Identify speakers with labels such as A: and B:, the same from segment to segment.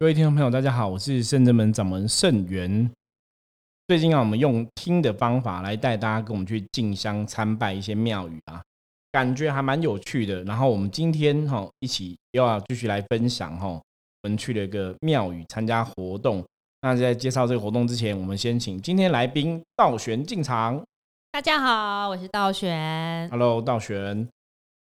A: 各位听众朋友，大家好，我是圣真门掌门圣元。最近啊，我们用听的方法来带大家跟我们去进香参拜一些庙宇啊，感觉还蛮有趣的。然后我们今天哈一起又要继续来分享哈，我们去了一个庙宇参加活动。那在介绍这个活动之前，我们先请今天来宾道玄进场。
B: 大家好，我是道玄。
A: Hello，道玄。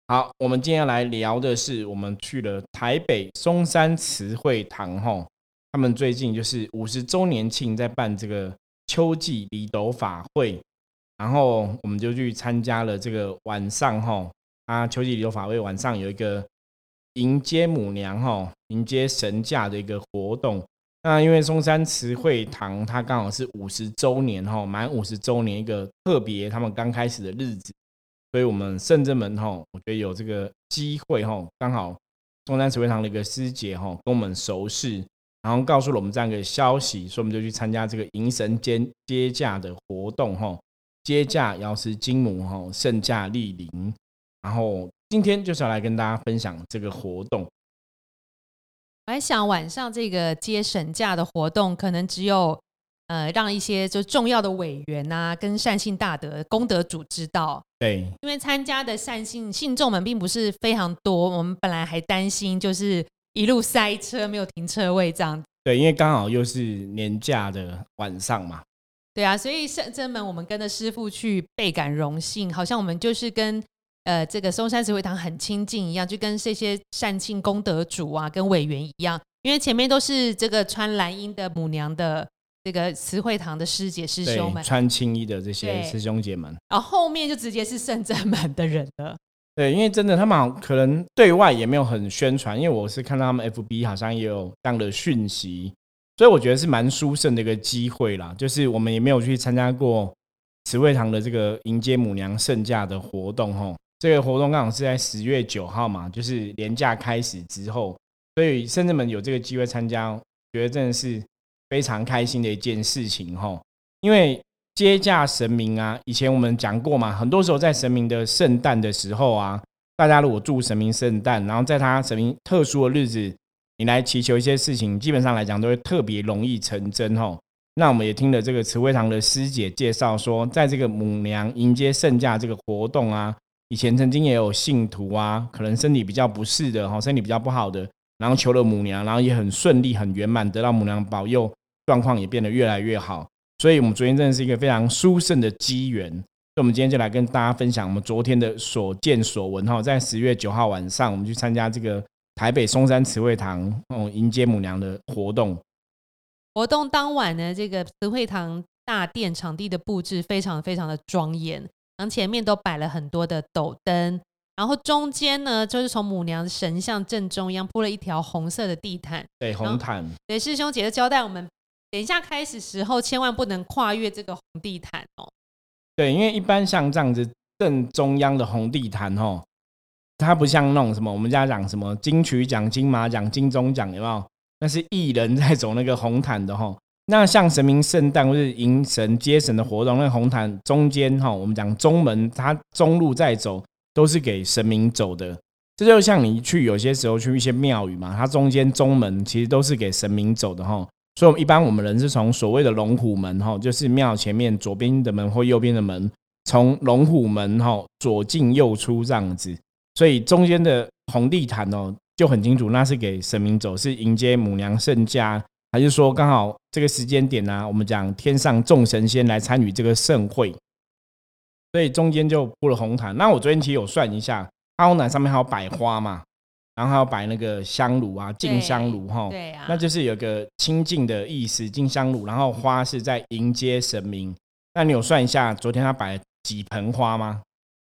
A: 好，我们今天来聊的是，我们去了台北松山慈惠堂吼，他们最近就是五十周年庆，在办这个秋季离斗法会，然后我们就去参加了这个晚上吼，啊，秋季离斗法会晚上有一个迎接母娘吼，迎接神驾的一个活动。那因为松山慈惠堂它刚好是五十周年吼，满五十周年一个特别他们刚开始的日子。所以，我们圣真门哈，我觉得有这个机会哈，刚好中山慈惠堂的一个师姐哈，跟我们熟识，然后告诉了我们这样一个消息，所以我们就去参加这个迎神接接驾的活动哈，接驾瑶池金母哈，圣驾莅临，然后今天就是要来跟大家分享这个活动。
B: 我还想晚上这个接神驾的活动，可能只有呃让一些就重要的委员啊，跟善信大德、功德主知道。
A: 对，
B: 因为参加的善信信众们并不是非常多，我们本来还担心就是一路塞车，没有停车位这样。
A: 对，因为刚好又是年假的晚上嘛。
B: 对啊，所以圣真门我们跟着师傅去，倍感荣幸，好像我们就是跟呃这个松山慈惠堂很亲近一样，就跟这些善信功德主啊，跟委员一样，因为前面都是这个穿蓝衣的母娘的这个慈惠堂的师姐师兄们，
A: 穿青衣的这些
B: 对
A: 师兄姐们。
B: 然后后面就直接是圣正门的人了。
A: 对，因为真的他们可能对外也没有很宣传，因为我是看到他们 FB 好像也有这样的讯息，所以我觉得是蛮殊胜的一个机会啦。就是我们也没有去参加过慈惠堂的这个迎接母娘圣驾的活动吼，这个活动刚好是在十月九号嘛，就是年假开始之后，所以圣至们有这个机会参加，觉得真的是非常开心的一件事情哈，因为。接驾神明啊，以前我们讲过嘛，很多时候在神明的圣诞的时候啊，大家如果祝神明圣诞，然后在他神明特殊的日子，你来祈求一些事情，基本上来讲都会特别容易成真哈。那我们也听了这个慈惠堂的师姐介绍说，在这个母娘迎接圣驾这个活动啊，以前曾经也有信徒啊，可能身体比较不适的哈，身体比较不好的，然后求了母娘，然后也很顺利、很圆满，得到母娘保佑，状况也变得越来越好。所以，我们昨天真的是一个非常殊胜的机缘。所以，我们今天就来跟大家分享我们昨天的所见所闻哈。在十月九号晚上，我们去参加这个台北松山慈惠堂哦迎接母娘的活动。
B: 活动当晚呢，这个慈惠堂大殿场地的布置非常非常的庄严，然后前面都摆了很多的斗灯，然后中间呢就是从母娘神像正中央铺了一条红色的地毯。
A: 对，红毯。
B: 对，师兄姐就交代我们，等一下开始时候千万不能跨越这个红地毯哦。
A: 对，因为一般像这样子正中央的红地毯哦，它不像那种什么我们家讲什么金曲奖、金马奖、金钟奖，有没有？那是艺人在走那个红毯的哈。那像神明圣诞或是迎神接神的活动，那红毯中间哈，我们讲中门，它中路在走，都是给神明走的。这就像你去有些时候去一些庙宇嘛，它中间中门其实都是给神明走的哈。所以，我们一般我们人是从所谓的龙虎门哈，就是庙前面左边的门或右边的门，从龙虎门哈左进右出这样子。所以中间的红地毯哦就很清楚，那是给神明走，是迎接母娘圣驾，还是说刚好这个时间点呢、我们讲天上众神仙来参与这个盛会，所以中间就铺了红毯。那我昨天其实有算一下，它红毯上面还有百花嘛，然后还要摆那个香炉啊，敬香炉哈。
B: 对啊，
A: 那就是有个清净的意思，敬香炉，然后花是在迎接神明。那你有算一下，昨天他摆了几盆花吗？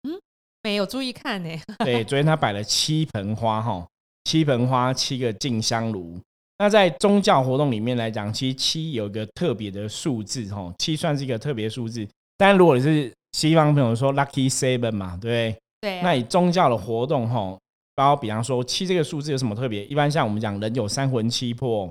B: 嗯没有注意看呢。
A: 对，昨天他摆了七盆花哈，七盆花，七个敬香炉。那在宗教活动里面来讲，其实七有一个特别的数字哈，七算是一个特别数字。但如果你是西方朋友说 lucky seven 嘛，对不对？
B: 对啊、
A: 那以宗教的活动哈，包比方说七这个数字有什么特别？一般像我们讲人有三魂七魄，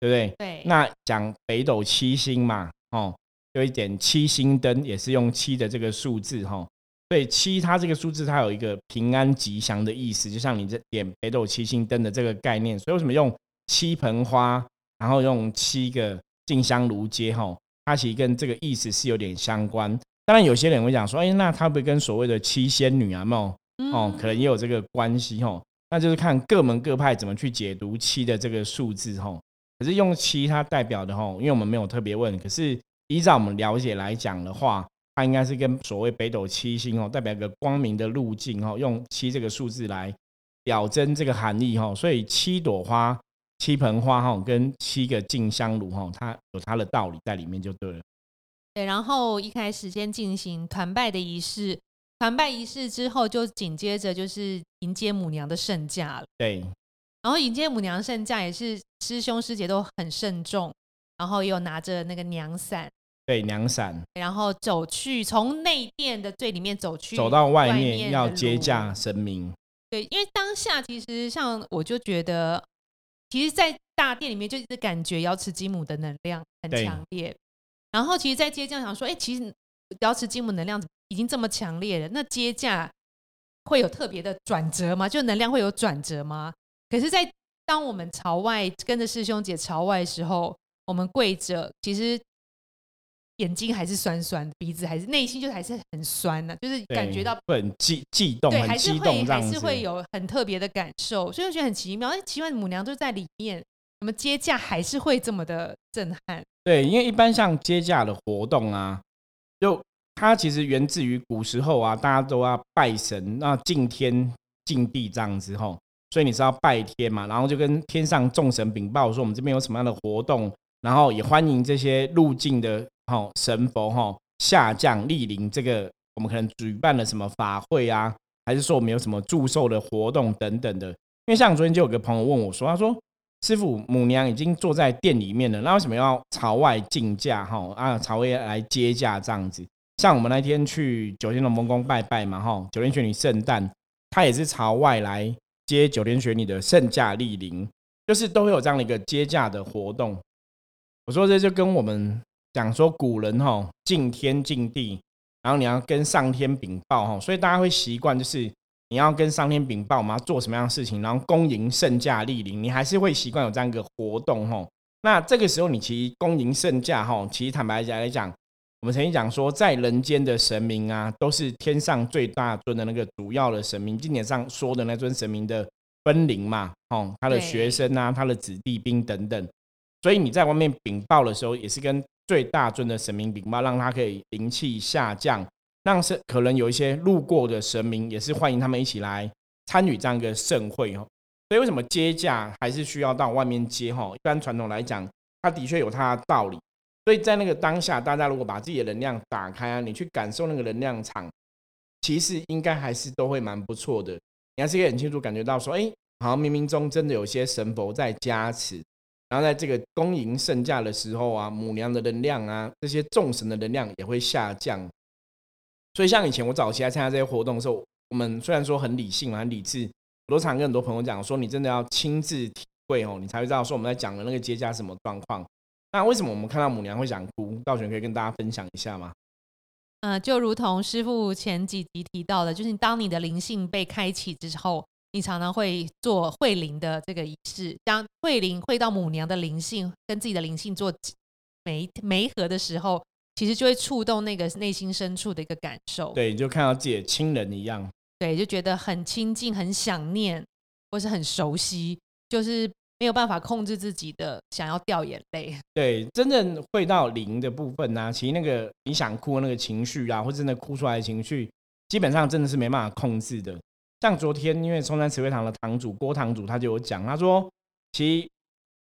A: 对不对？
B: 对，
A: 那讲北斗七星嘛，哦，有一点七星灯也是用七的这个数字哈，所以七它这个数字它有一个平安吉祥的意思，就像你这点北斗七星灯的这个概念。所以为什么用七盆花然后用七个进香炉接哈，它其实跟这个意思是有点相关。当然有些人会讲说，哎，那它不跟所谓的七仙女啊，有哦，可能也有这个关系哈。那就是看各门各派怎么去解读七的这个数字哈。可是用七它代表的哈，因为我们没有特别问，可是依照我们了解来讲的话，它应该是跟所谓北斗七星哦，代表一个光明的路径哦，用七这个数字来表征这个含义哈。所以七朵花、七盆花哈，跟七个进香炉哈，它有它的道理在里面就对了。
B: 对，然后一开始先进行团拜的仪式，团拜仪式之后，就紧接着就是迎接母娘的圣驾了。
A: 对。
B: 然后迎接母娘圣驾也是师兄师姐都很慎重，然后又拿着那个娘伞，
A: 对娘伞，
B: 然后走去从内殿的最里面走去，
A: 走到外面要接驾神明。
B: 对，因为当下其实像我就觉得，其实，在大殿里面就一直感觉瑶池金母的能量很强烈。然后其实，在接驾想说，哎，其实瑶池金母能量已经这么强烈了，那接驾会有特别的转折吗？就能量会有转折吗？可是，在当我们朝外跟着师兄姐朝外的时候，我们跪着，其实眼睛还是酸酸，鼻子还是内心就还是很酸呢，就是感觉到
A: 很激激动，对，
B: 还
A: 是会
B: 还是会有很特别的感受，所以我觉得很奇妙。哎，奇怪，母娘都在里面，怎么接驾还是会这么的震撼？
A: 对，因为一般像接驾的活动啊，就它其实源自于古时候啊，大家都要拜神，那敬天敬地这样子吼。所以你是要拜天嘛，然后就跟天上众神禀报说我们这边有什么样的活动，然后也欢迎这些入境的哈神佛哈下降莅临这个我们可能举办了什么法会啊，还是说我们有什么祝寿的活动等等的。因为像昨天就有个朋友问我说，他说师傅母娘已经坐在店里面了，那为什么要朝外敬驾哈啊朝外来接驾这样子？像我们那天去九天龙凤宫拜拜嘛哈，九天玄女圣诞，他也是朝外来。接九天玄女的圣驾莅临，就是都会有这样的一个接驾的活动。我说这就跟我们讲说古人哈敬天敬地，然后你要跟上天禀报哈，所以大家会习惯就是你要跟上天禀报嘛做什么样的事情，然后恭迎圣驾莅临，你还是会习惯有这样一个活动哈。那这个时候你其实恭迎圣驾哈，其实坦白讲来讲。我们曾经讲说，在人间的神明啊，都是天上最大尊的那个主要的神明。经典上说的那尊神明的分灵嘛，哦，他的学生啊，他的子弟兵等等。所以你在外面禀报的时候，也是跟最大尊的神明禀报，让他可以灵气下降，让是可能有一些路过的神明，也是欢迎他们一起来参与这样一个盛会哦。所以为什么接驾还是需要到外面接？哈，一般传统来讲，它的确有它的道理。所以在那个当下，大家如果把自己的能量打开啊，你去感受那个能量场，其实应该还是都会蛮不错的。你还是可以很清楚感觉到说，哎，好像冥冥中真的有些神佛在加持。然后在这个恭迎圣驾的时候啊，母娘的能量啊，这些众神的能量也会下降。所以像以前我早期来参加这些活动的时候，我们虽然说很理性，很理智，我都常跟很多朋友讲说，你真的要亲自体会哦，你才会知道说我们在讲的那个接驾什么状况。那为什么我们看到母娘会想哭？道玄可以跟大家分享一下吗？
B: 嗯，就如同师傅前几集提到的，就是当你的灵性被开启之后，你常常会做会灵的这个仪式。当会灵会到母娘的灵性跟自己的灵性做媒媒合的时候，其实就会触动那个内心深处的一个感受。
A: 对，就看到自己的亲人一样。
B: 对，就觉得很亲近、很想念，或是很熟悉，就是。没有办法控制自己的想要掉眼泪。
A: 对，真正会到零的部分呢，其实那个你想哭的那个情绪啊，或真的哭出来的情绪，基本上真的是没办法控制的。像昨天，因为松山慈惠堂的堂主郭堂主他就有讲，他说，其实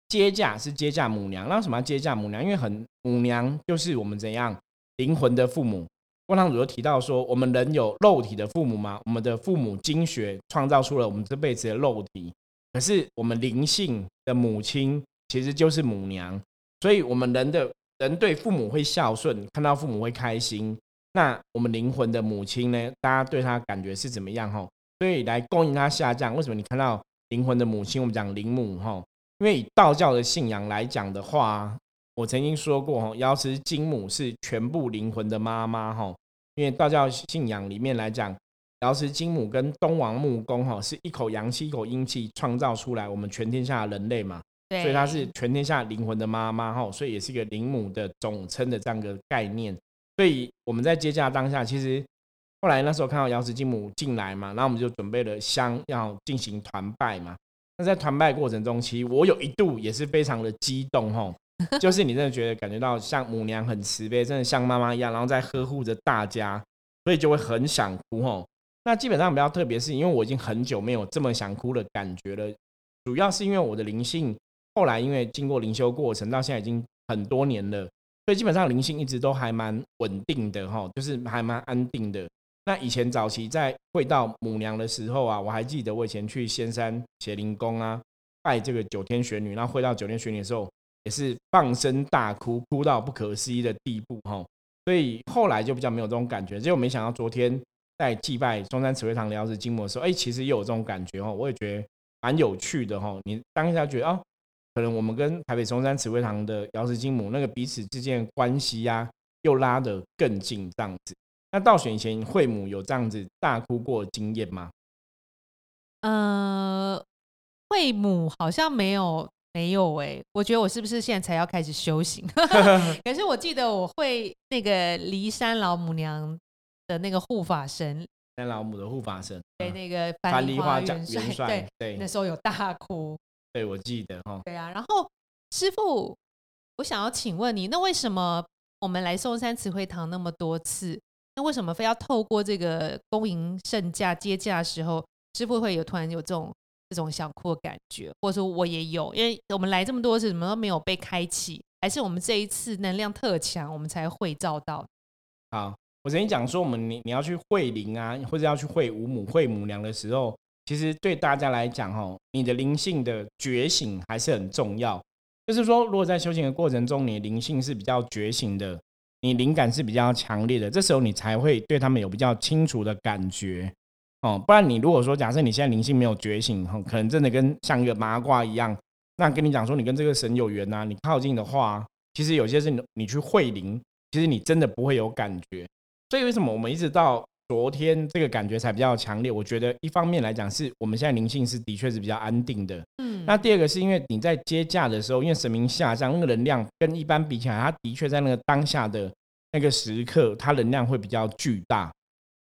A: 接驾是接驾母娘，那什么接驾母娘？因为很母娘就是我们怎样灵魂的父母。郭堂主就提到说，我们人有肉体的父母吗？我们的父母精血创造出了我们这辈子的肉体。可是我们灵性的母亲其实就是母娘，所以我们人的人对父母会孝顺，看到父母会开心。那我们灵魂的母亲呢？大家对她感觉是怎么样？哈，所以来供应她下降。为什么你看到灵魂的母亲？我们讲灵母哈，因为以道教的信仰来讲的话，我曾经说过哈，瑶池金母是全部灵魂的妈妈哈。因为道教信仰里面来讲。瑶池金母跟东王木工哈是一口阳气一口阴气创造出来我们全天下的人类嘛，所以她是全天下灵魂的妈妈哈，所以也是一个灵母的总称的这样个概念。所以我们在接驾当下，其实后来那时候看到瑶池金母进来嘛，然后我们就准备了香要进行团拜嘛。那在团拜过程中，其实我有一度也是非常的激动哈，就是你真的觉得感觉到像母娘很慈悲，真的像妈妈一样，然后在呵护着大家，所以就会很想哭哈。那基本上比较特别，是因为我已经很久没有这么想哭的感觉了，主要是因为我的灵性后来因为经过灵修过程，到现在已经很多年了，所以基本上灵性一直都还蛮稳定的哈，就是还蛮安定的。那以前早期在会到母娘的时候啊，我还记得我以前去仙山邪灵宫啊，拜这个九天玄女，然后会到九天玄女的时候，也是放声大哭，哭到不可思议的地步哈。所以后来就比较没有这种感觉。结果没想到昨天在祭拜中山慈惠堂疗子金母的时候，哎，其实也有这种感觉哈。我也觉得蛮有趣的哈。你当下觉得哦，可能我们跟台北中山慈惠堂的疗子金母那个彼此之间的关系呀，又拉得更近这样子。那到选前，惠母有这样子大哭过经验吗？
B: 呃，惠母好像没有，没有哎。我觉得我是不是现在才要开始修行？可是我记得我会那个骊山老母娘的那个护法神，
A: 山老母的护法神，
B: 对那个
A: 樊梨花
B: 元帅，对
A: 对，
B: 那时候有大哭。
A: 对，我记得哈。
B: 对啊，然后师傅，我想要请问你，那为什么我们来嵩山慈惠堂那么多次？那为什么非要透过这个恭迎圣驾接驾的时候，师傅会有突然有这种这种想哭的感觉，或者说我也有，因为我们来这么多次，怎么都没有被开启，还是我们这一次能量特强，我们才会照到。
A: 好，我曾经讲说，我们你你要去会灵啊，或者要去会五母、会母娘的时候，其实对大家来讲，哈，你的灵性的觉醒还是很重要。就是说，如果在修行的过程中，你灵性是比较觉醒的。你灵感是比较强烈的，这时候你才会对他们有比较清楚的感觉哦。不然你如果说假设你现在灵性没有觉醒，哈可能真的跟像一个麻瓜一样。那跟你讲说你跟这个神有缘呐，你靠近的话，其实有些是你你去会灵，其实你真的不会有感觉。所以为什么我们一直到昨天这个感觉才比较强烈？我觉得一方面来讲是我们现在灵性是的确是比较安定的。嗯。那第二个是因为你在接驾的时候，因为神明下降，那个能量跟一般比起来，它的确在那个当下的。那个时刻，它能量会比较巨大。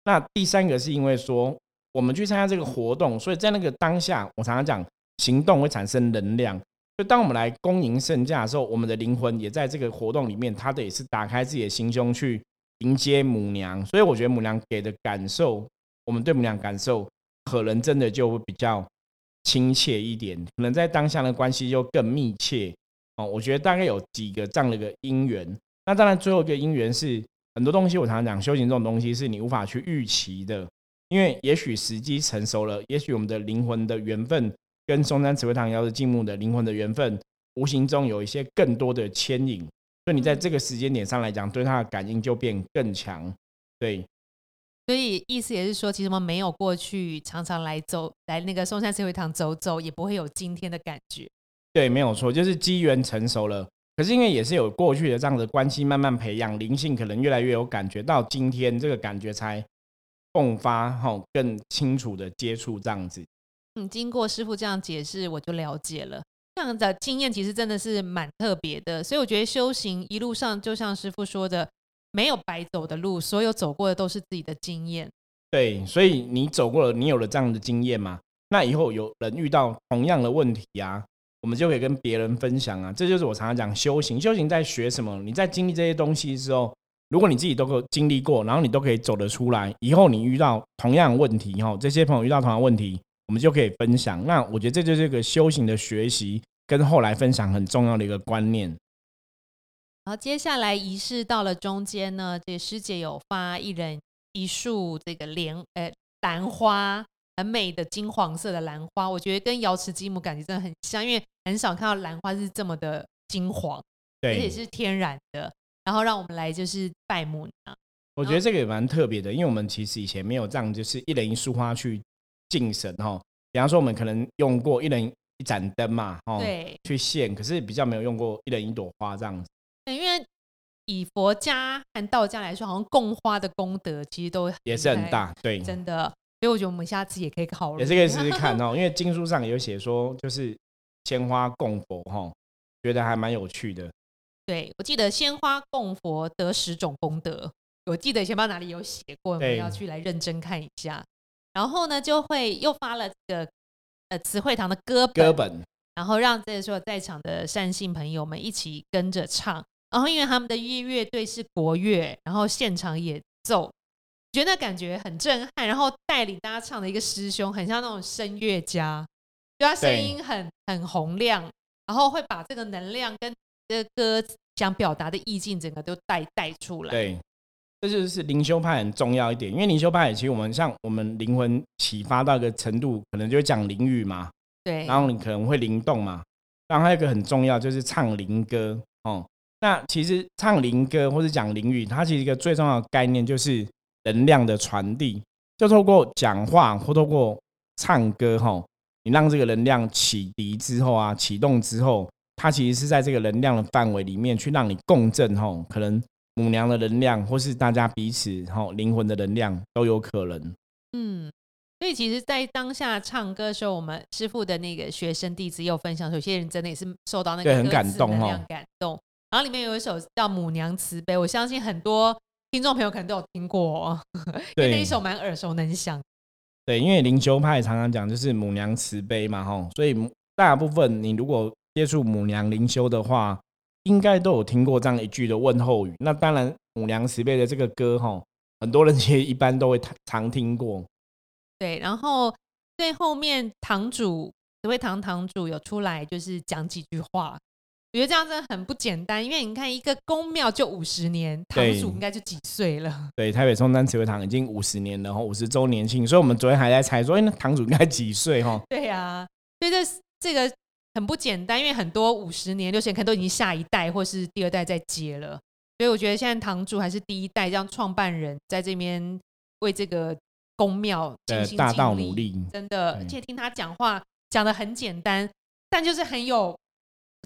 A: 那第三个是因为说，我们去参加这个活动，所以在那个当下，我常常讲，行动会产生能量。就当我们来恭迎圣驾的时候，我们的灵魂也在这个活动里面，它的也是打开自己的心胸去迎接母娘。所以我觉得母娘给的感受，我们对母娘感受，可能真的就会比较亲切一点，可能在当下的关系就更密切。哦，我觉得大概有几个这样的一个因缘。那当然，最后一个因缘是很多东西。我常常讲，修行这种东西是你无法去预期的，因为也许时机成熟了，也许我们的灵魂的缘分跟松山慈惠堂瑶的静木的灵魂的缘分，无形中有一些更多的牵引，所以你在这个时间点上来讲，对他的感应就变更强。对，
B: 所以意思也是说，其实我们没有过去常常来走来那个松山慈惠堂走走，也不会有今天的感觉。
A: 对，没有错，就是机缘成熟了。可是因为也是有过去的这样的关系，慢慢培养灵性，可能越来越有感觉，到今天这个感觉才迸发，哈，更清楚的接触这样子。
B: 嗯，经过师傅这样解释，我就了解了。这样的经验其实真的是蛮特别的，所以我觉得修行一路上，就像师傅说的，没有白走的路，所有走过的都是自己的经验。
A: 对，所以你走过了，你有了这样的经验嘛？那以后有人遇到同样的问题啊？我们就可以跟别人分享啊，这就是我常常讲修行。修行在学什么？你在经历这些东西之后，如果你自己都够经历过，然后你都可以走得出来，以后你遇到同样问题，哈，这些朋友遇到同样问题，我们就可以分享。那我觉得这就是一个修行的学习，跟后来分享很重要的一个观念。
B: 好，接下来仪式到了中间呢，这师姐有发一人一束这个莲，呃，兰花。很美的金黄色的兰花，我觉得跟瑶池金母感觉真的很像，因为很少看到兰花是这么的金黄，
A: 对，
B: 而且是天然的。然后让我们来就是拜母娘，
A: 我觉得这个也蛮特别的，因为我们其实以前没有这样，就是一人一束花去敬神哈。比方说，我们可能用过一人一盏灯嘛，
B: 哦，对，
A: 去献，可是比较没有用过一人一朵花这样子。
B: 对，因为以佛家和道家来说，好像供花的功德其实都
A: 也是很大，对，
B: 真的。所以我觉得我们下次也可以考虑，
A: 也是可以试试 看哦。因为经书上有写说，就是鲜花供佛哈，觉得还蛮有趣的。
B: 对，我记得鲜花供佛得十种功德，我记得以前不知道哪里有写过，我们要去来认真看一下。然后呢，就会又发了这个呃词汇堂的歌
A: 歌本，
B: 然后让这所有在场的善信朋友们一起跟着唱。然后因为他们的乐乐队是国乐，然后现场演奏，觉得感觉很震撼。然后带领大家唱的一个师兄，很像那种声乐家，就他声音很很洪亮，然后会把这个能量跟这个歌想表达的意境，整个都带带出来。
A: 对。这就是灵修派很重要一点，因为灵修派其实我们像我们灵魂启发到一个程度，可能就会讲灵语嘛，
B: 对，
A: 然后你可能会灵动嘛，然后还有一个很重要就是唱灵歌哦。那其实唱灵歌或者讲灵语，它其实一个最重要的概念就是能量的传递，就透过讲话或透过唱歌哈，你让这个能量启迪之后啊，启动之后，它其实是在这个能量的范围里面去让你共振哈，可能。母娘的能量，或是大家彼此哈灵魂的能量都有可能。
B: 嗯，所以其实，在当下唱歌的时候，我们师傅的那个学生弟子有分享，有些人真的也是受到那个
A: 很感动哈，
B: 感动。然后里面有一首叫《母娘慈悲》，我相信很多听众朋友可能都有听过，因为那一首蛮耳熟能详。
A: 对，因为灵修派常常讲就是母娘慈悲嘛，哈，所以大部分你如果接触母娘灵修的话。应该都有听过这样一句的问候语。那当然，母娘十倍的这个歌哈，很多人其实一般都会常听过。
B: 对，然后最后面堂主慈惠堂堂主有出来，就是讲几句话。我觉得这样真的很不简单，因为你看一个宫庙就五十年，堂主应该就几岁了。
A: 对，台北松山慈惠堂已经五十年了，哈，五十周年庆，所以我们昨天还在猜说，哎，那堂主应该几岁？哈，
B: 对呀，所以这这个。很不简单，因为很多五十年、六十年可能都已经下一代或是第二代在接了，所以我觉得现在堂主还是第一代这样创办人在这边为这个宫庙尽心尽力，真的。而且听他讲话讲的很简单，但就是很有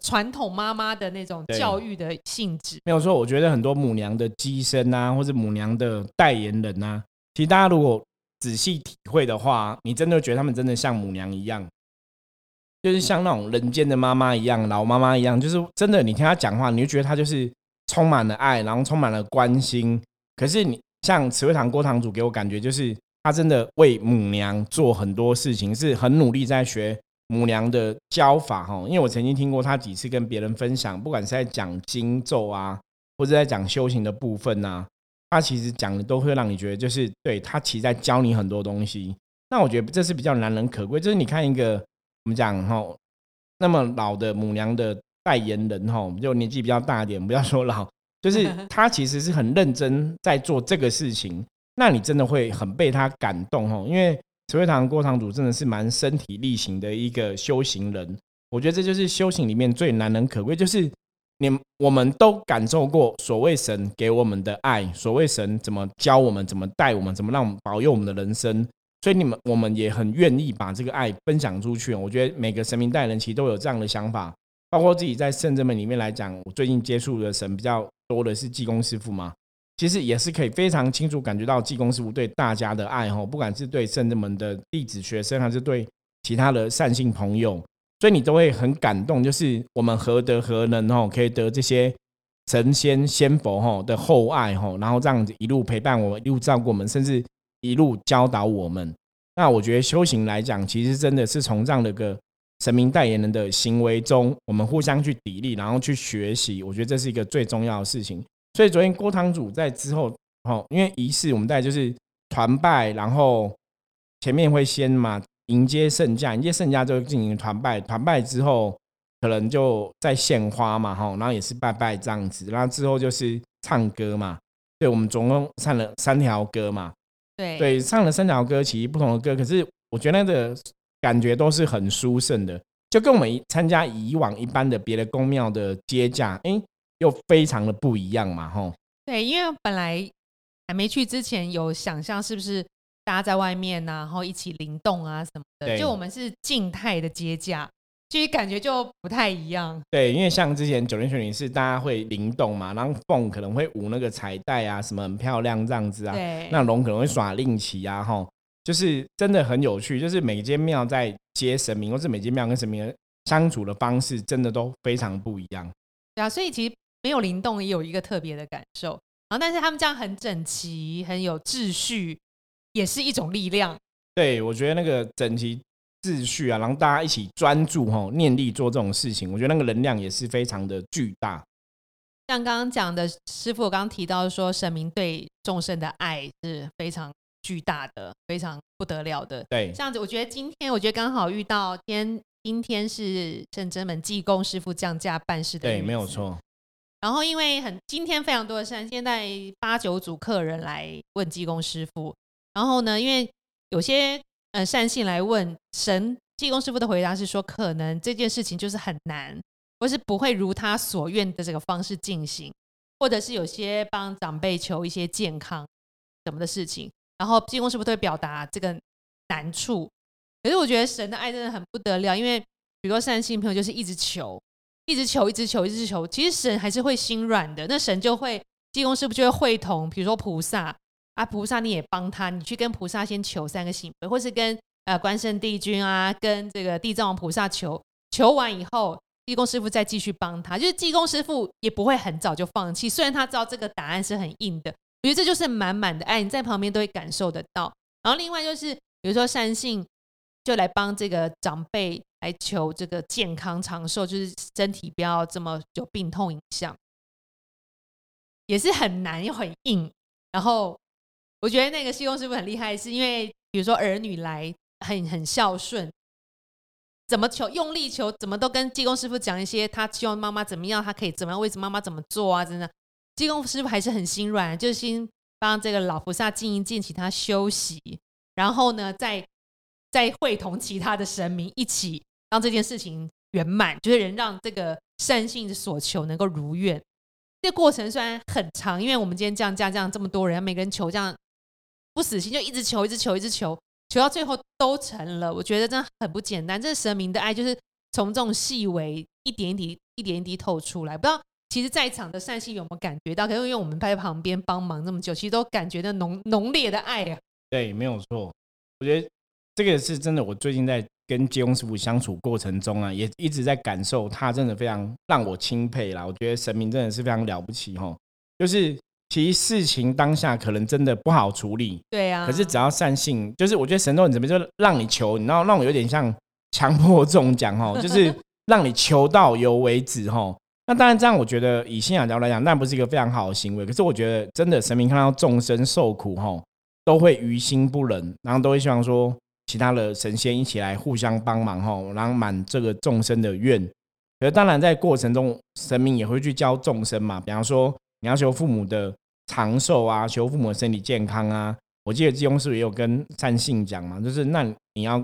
B: 传统妈妈的那种教育的性质。
A: 没有错，我觉得很多母娘的机身啊，或者母娘的代言人啊，其实大家如果仔细体会的话，你真的觉得他们真的像母娘一样。就是像那种人间的妈妈一样，老妈妈一样，就是真的，你听她讲话，你就觉得她就是充满了爱，然后充满了关心。可是你像慈惠堂郭堂主给我感觉，就是他真的为母娘做很多事情，是很努力在学母娘的教法哈。因为我曾经听过他几次跟别人分享，不管是在讲经咒啊，或者在讲修行的部分呐，他其实讲的都会让你觉得，就是对他其实在教你很多东西。那我觉得这是比较难能可贵，就是你看一个。我们讲哈，那么老的母娘的代言人哈，就年纪比较大一点，不要说老，就是 他其实是很认真在做这个事情，那你真的会很被他感动哈。因为慈惠堂郭堂主真的是蛮身体力行的一个修行人，我觉得这就是修行里面最难能可贵，就是你我们都感受过所谓神给我们的爱，所谓神怎么教我们，怎么带我们，怎么让我们保佑我们的人生。所以你们我们也很愿意把这个爱分享出去。我觉得每个神明代人其实都有这样的想法，包括自己在圣者们里面来讲，我最近接触的神比较多的是济公师傅嘛，其实也是可以非常清楚感觉到济公师傅对大家的爱哈，不管是对圣者们的弟子学生，还是对其他的善信朋友，所以你都会很感动，就是我们何德何能哦，可以得这些神仙仙佛哈的厚爱哈，然后这样子一路陪伴我们，一路照顾我们，甚至。一路教导我们，那我觉得修行来讲，其实真的是从这样的个神明代言人的行为中，我们互相去砥砺，然后去学习，我觉得这是一个最重要的事情。所以昨天郭堂主在之后，哦，因为仪式我们带就是团拜，然后前面会先嘛迎接圣驾，迎接圣驾就进行团拜，团拜之后可能就在献花嘛，哈，然后也是拜拜这样子，然后之后就是唱歌嘛，对，我们总共唱了三条歌嘛。
B: 对，
A: 唱了三条歌，其实不同的歌，可是我觉得那个感觉都是很殊胜的，就跟我们参加以往一般的别的宫庙的接驾，哎，又非常的不一样嘛，吼。
B: 对，因为本来还没去之前有想象，是不是大家在外面啊，然后一起灵动啊什么的，就我们是静态的接驾。其实感觉就不太一样。
A: 对，因为像之前九连玄女是大家会灵动嘛，然后凤可能会舞那个彩带啊，什么很漂亮这样子啊。
B: 对。
A: 那龙可能会耍令旗啊，吼，就是真的很有趣。就是每间庙在接神明，或是每间庙跟神明相处的方式真的都非常不一样。
B: 对啊，所以其实没有灵动也有一个特别的感受。然后，但是他们这样很整齐、很有秩序，也是一种力量。
A: 对，我觉得那个整齐秩序啊，然后大家一起专注哈，念力做这种事情，我觉得那个能量也是非常的巨大。
B: 像刚刚讲的师傅，我刚刚提到说，神明对众生的爱是非常巨大的，非常不得了的。
A: 对，
B: 这样子，我觉得今天，我觉得刚好遇到天，今天是圣真门济公师傅降价办事的。
A: 对，没有错。
B: 然后因为很今天非常多的善，现在八九组客人来问济公师傅。然后呢，因为有些呃善信来问神，济公师傅的回答是说，可能这件事情就是很难。或是不会如他所愿的这个方式进行，或者是有些帮长辈求一些健康什么的事情，然后济公师傅都会表达这个难处。可是我觉得神的爱真的很不得了，因为许多善信朋友就是一直求，一直求，一直求，一直求，其实神还是会心软的。那神就会济公师傅就会会同，比如说菩萨啊，菩萨你也帮他，你去跟菩萨先求三个行，或是跟呃关圣帝君啊，跟这个地藏王菩萨求，求完以后。济公师傅再继续帮他，就是济公师傅也不会很早就放弃。虽然他知道这个答案是很硬的，我觉得这就是满满的爱，你在旁边都会感受得到。然后另外就是，比如说善信就来帮这个长辈来求这个健康长寿，就是身体不要这么有病痛影响，也是很难又很硬。然后我觉得那个济公师傅很厉害，是因为比如说儿女来很很孝顺。怎么求用力求，怎么都跟济公师傅讲一些，他希望妈妈怎么样，他可以怎么样，为什么妈妈怎么做啊？真的，济公师傅还是很心软，就先帮这个老菩萨静一静，请他休息，然后呢，再再会同其他的神明一起让这件事情圆满，就是人让这个善信的所求能够如愿。这过程虽然很长，因为我们今天这样这样这样这么多人，每个人求这样不死心，就一直求，一直求，一直求。求到最后都成了，我觉得真的很不简单。这神明的爱就是从这种细微一点一滴、一点一滴透出来。不知道其实在场的善信有没有感觉到？可能因为我们在旁边帮忙这么久，其实都感觉到浓浓烈的爱啊。
A: 对，没有错。我觉得这个是真的。我最近在跟接翁师傅相处过程中啊，也一直在感受他真的非常让我钦佩啦。我觉得神明真的是非常了不起哈，就是。其实事情当下可能真的不好处理，
B: 对呀。
A: 可是只要善信，就是我觉得神都很怎么，就让你求，你知道，让我有点像强迫中奖哈，就是让你求到有为止哈。那当然这样，我觉得以信仰角度来讲，那不是一个非常好的行为。可是我觉得真的神明看到众生受苦吼，都会于心不忍，然后都会希望说其他的神仙一起来互相帮忙吼，然后满这个众生的愿。可是当然在过程中，神明也会去教众生嘛，比方说。你要求父母的长寿啊，求父母的身体健康啊。我记得济公师也有跟善信讲嘛，就是那你要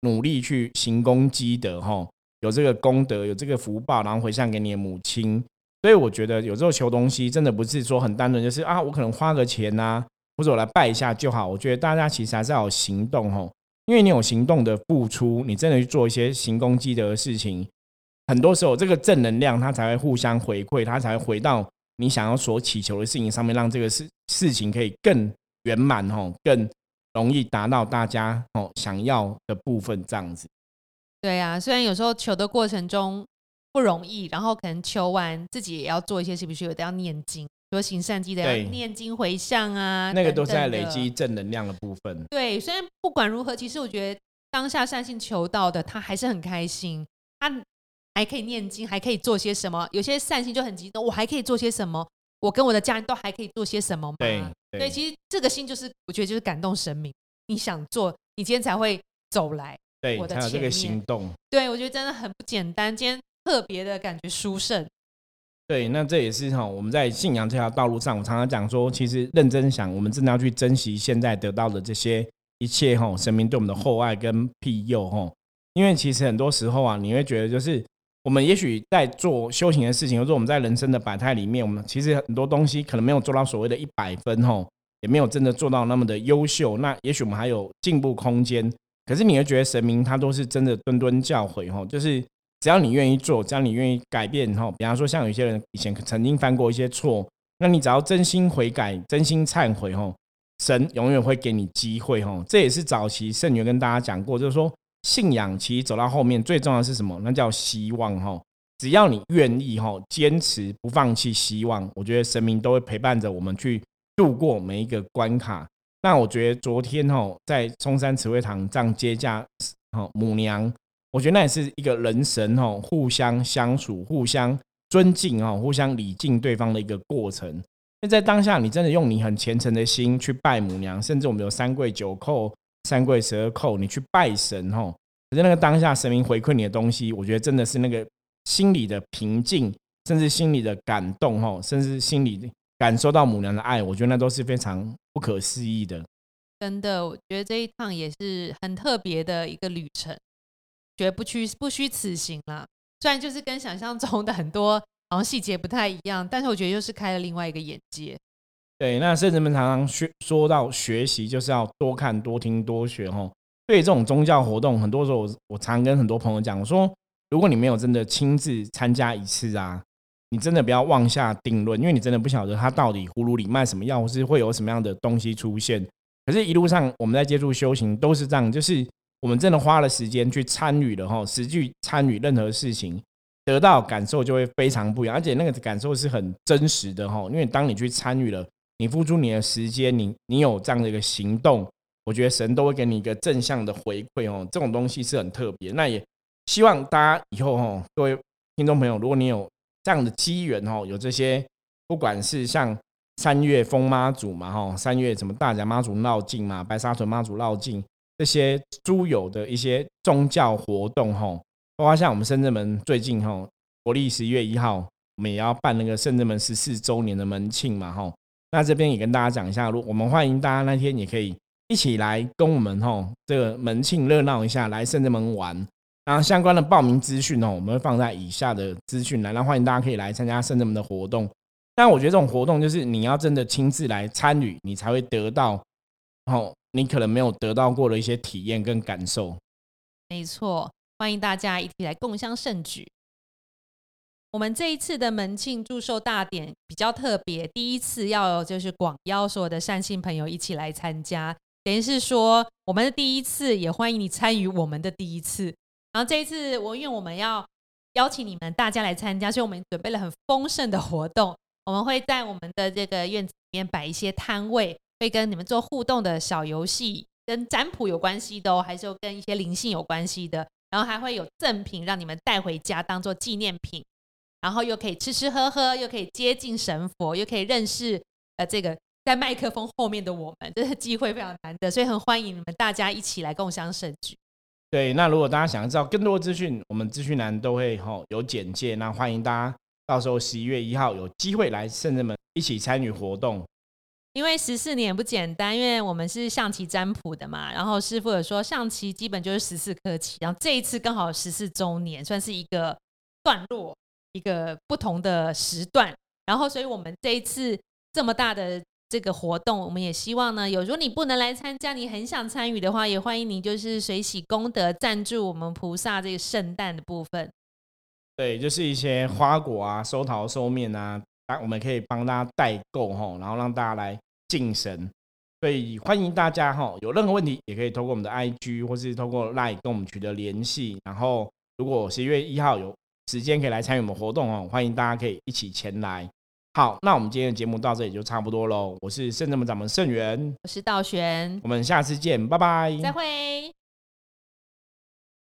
A: 努力去行功积德哈，有这个功德，有这个福报，然后回向给你的母亲。所以我觉得有时候求东西真的不是说很单纯，就是啊，我可能花个钱呐，或者我来拜一下就好。我觉得大家其实还是要有行动哦，因为你有行动的付出，你真的去做一些行功积德的事情，很多时候这个正能量它才会互相回馈，它才会回到。你想要所祈求的事情上面，让这个事事情可以更圆满哦，更容易达到大家哦想要的部分，这样子。
B: 对啊，虽然有时候求的过程中不容易，然后可能求完自己也要做一些，是不是有的要念经，说行善积德，念经回向啊，
A: 那个都是在累积正能量的部分。
B: 对，虽然不管如何，其实我觉得当下善性求到的，他还是很开心，他。还可以念经，还可以做些什么？有些善心就很激动，我还可以做些什么？我跟我的家人都还可以做些什么吗？
A: 对，
B: 对，其实这个心就是，我觉得就是感动神明。你想做，你今天才会走来，
A: 对，才有这个行动。
B: 对，我觉得真的很不简单，今天特别的感觉殊胜。
A: 对，那这也是哈，我们在信仰这条道路上，我常常讲说，其实认真想，我们真的要去珍惜现在得到的这些一切哈，神明对我们的厚爱跟庇佑哈。因为其实很多时候啊，你会觉得就是。我们也许在做修行的事情，或者我们在人生的百态里面，我们其实很多东西可能没有做到所谓的一百分吼，也没有真的做到那么的优秀。那也许我们还有进步空间。可是你会觉得神明他都是真的谆谆教诲吼，就是只要你愿意做，只要你愿意改变吼，比方说像有些人以前曾经犯过一些错，那你只要真心悔改、真心忏悔吼，神永远会给你机会吼。这也是早期圣女跟大家讲过，就是说。信仰其实走到后面最重要的是什么？那叫希望哈。只要你愿意哈，坚持不放弃希望，我觉得神明都会陪伴着我们去度过每一个关卡。那我觉得昨天哈，在中山慈惠堂这样接驾哈母娘，我觉得那也是一个人神哈互相相处、互相尊敬哈、互相礼敬对方的一个过程。那在当下，你真的用你很虔诚的心去拜母娘，甚至我们有三跪九叩、三跪十二叩，你去拜神哈。可是那个当下，神明回馈你的东西，我觉得真的是那个心里的平静，甚至心里的感动哈，甚至心里感受到母娘的爱，我觉得那都是非常不可思议的。
B: 真的，我觉得这一趟也是很特别的一个旅程，觉得不虚不虚此行啦。虽然就是跟想象中的很多。好像细节不太一样，但是我觉得又是开了另外一个眼界。
A: 对，那圣人们常常学说到学习，就是要多看、多听、多学。吼，对这种宗教活动，很多时候我我常跟很多朋友讲，我说，如果你没有真的亲自参加一次啊，你真的不要妄下定论，因为你真的不晓得他到底葫芦里卖什么药，或是会有什么样的东西出现。可是，一路上我们在接触修行，都是这样，就是我们真的花了时间去参与了，哈，实际参与任何事情。得到感受就会非常不一样，而且那个感受是很真实的哈。因为当你去参与了，你付出你的时间，你你有这样的一个行动，我觉得神都会给你一个正向的回馈哦。这种东西是很特别。那也希望大家以后哈，各位听众朋友，如果你有这样的机缘哈，有这些不管是像三月风妈祖嘛哈，三月什么大甲妈祖绕境嘛，白沙屯妈祖绕境这些诸有的一些宗教活动哈。包括像我们深圳门最近哈，国历十一月一号，我们也要办那个深圳门十四周年的门庆嘛哈。那这边也跟大家讲一下，如我们欢迎大家那天也可以一起来跟我们哈这个门庆热闹一下，来深圳门玩。然后相关的报名资讯哦，我们会放在以下的资讯栏，那欢迎大家可以来参加深圳门的活动。但我觉得这种活动就是你要真的亲自来参与，你才会得到哦，你可能没有得到过的一些体验跟感受。
B: 没错。欢迎大家一起来共襄盛举。我们这一次的门庆祝寿大典比较特别，第一次要就是广邀所有的善信朋友一起来参加，等于是说我们的第一次，也欢迎你参与我们的第一次。然后这一次，我因为我们要邀请你们大家来参加，所以我们准备了很丰盛的活动。我们会在我们的这个院子里面摆一些摊位，会跟你们做互动的小游戏，跟占卜有关系的哦，还是跟一些灵性有关系的。然后还会有赠品让你们带回家当做纪念品，然后又可以吃吃喝喝，又可以接近神佛，又可以认识呃这个在麦克风后面的我们，这个机会非常难得，所以很欢迎你们大家一起来共襄盛举。
A: 对，那如果大家想要知道更多资讯，我们资讯栏都会吼有简介，那欢迎大家到时候十一月一号有机会来圣人们一起参与活动。
B: 因为十四年也不简单，因为我们是象棋占卜的嘛。然后师傅有说，象棋基本就是十四颗棋，然后这一次刚好十四周年，算是一个段落，一个不同的时段。然后，所以我们这一次这么大的这个活动，我们也希望呢，有如果你不能来参加，你很想参与的话，也欢迎你就是随喜功德赞助我们菩萨这个圣诞的部分。
A: 对，就是一些花果啊，收桃收面啊，啊，我们可以帮大家代购哈，然后让大家来。敬神，所以欢迎大家哈，有任何问题也可以通过我们的 IG 或是通过 Line 跟我们取得联系。然后，如果十一月一号有时间可以来参与我们活动哦，欢迎大家可以一起前来。好，那我们今天的节目到这里就差不多喽。我是圣正门掌门圣元，
B: 我是道玄，
A: 我们下次见，拜拜，
B: 再会。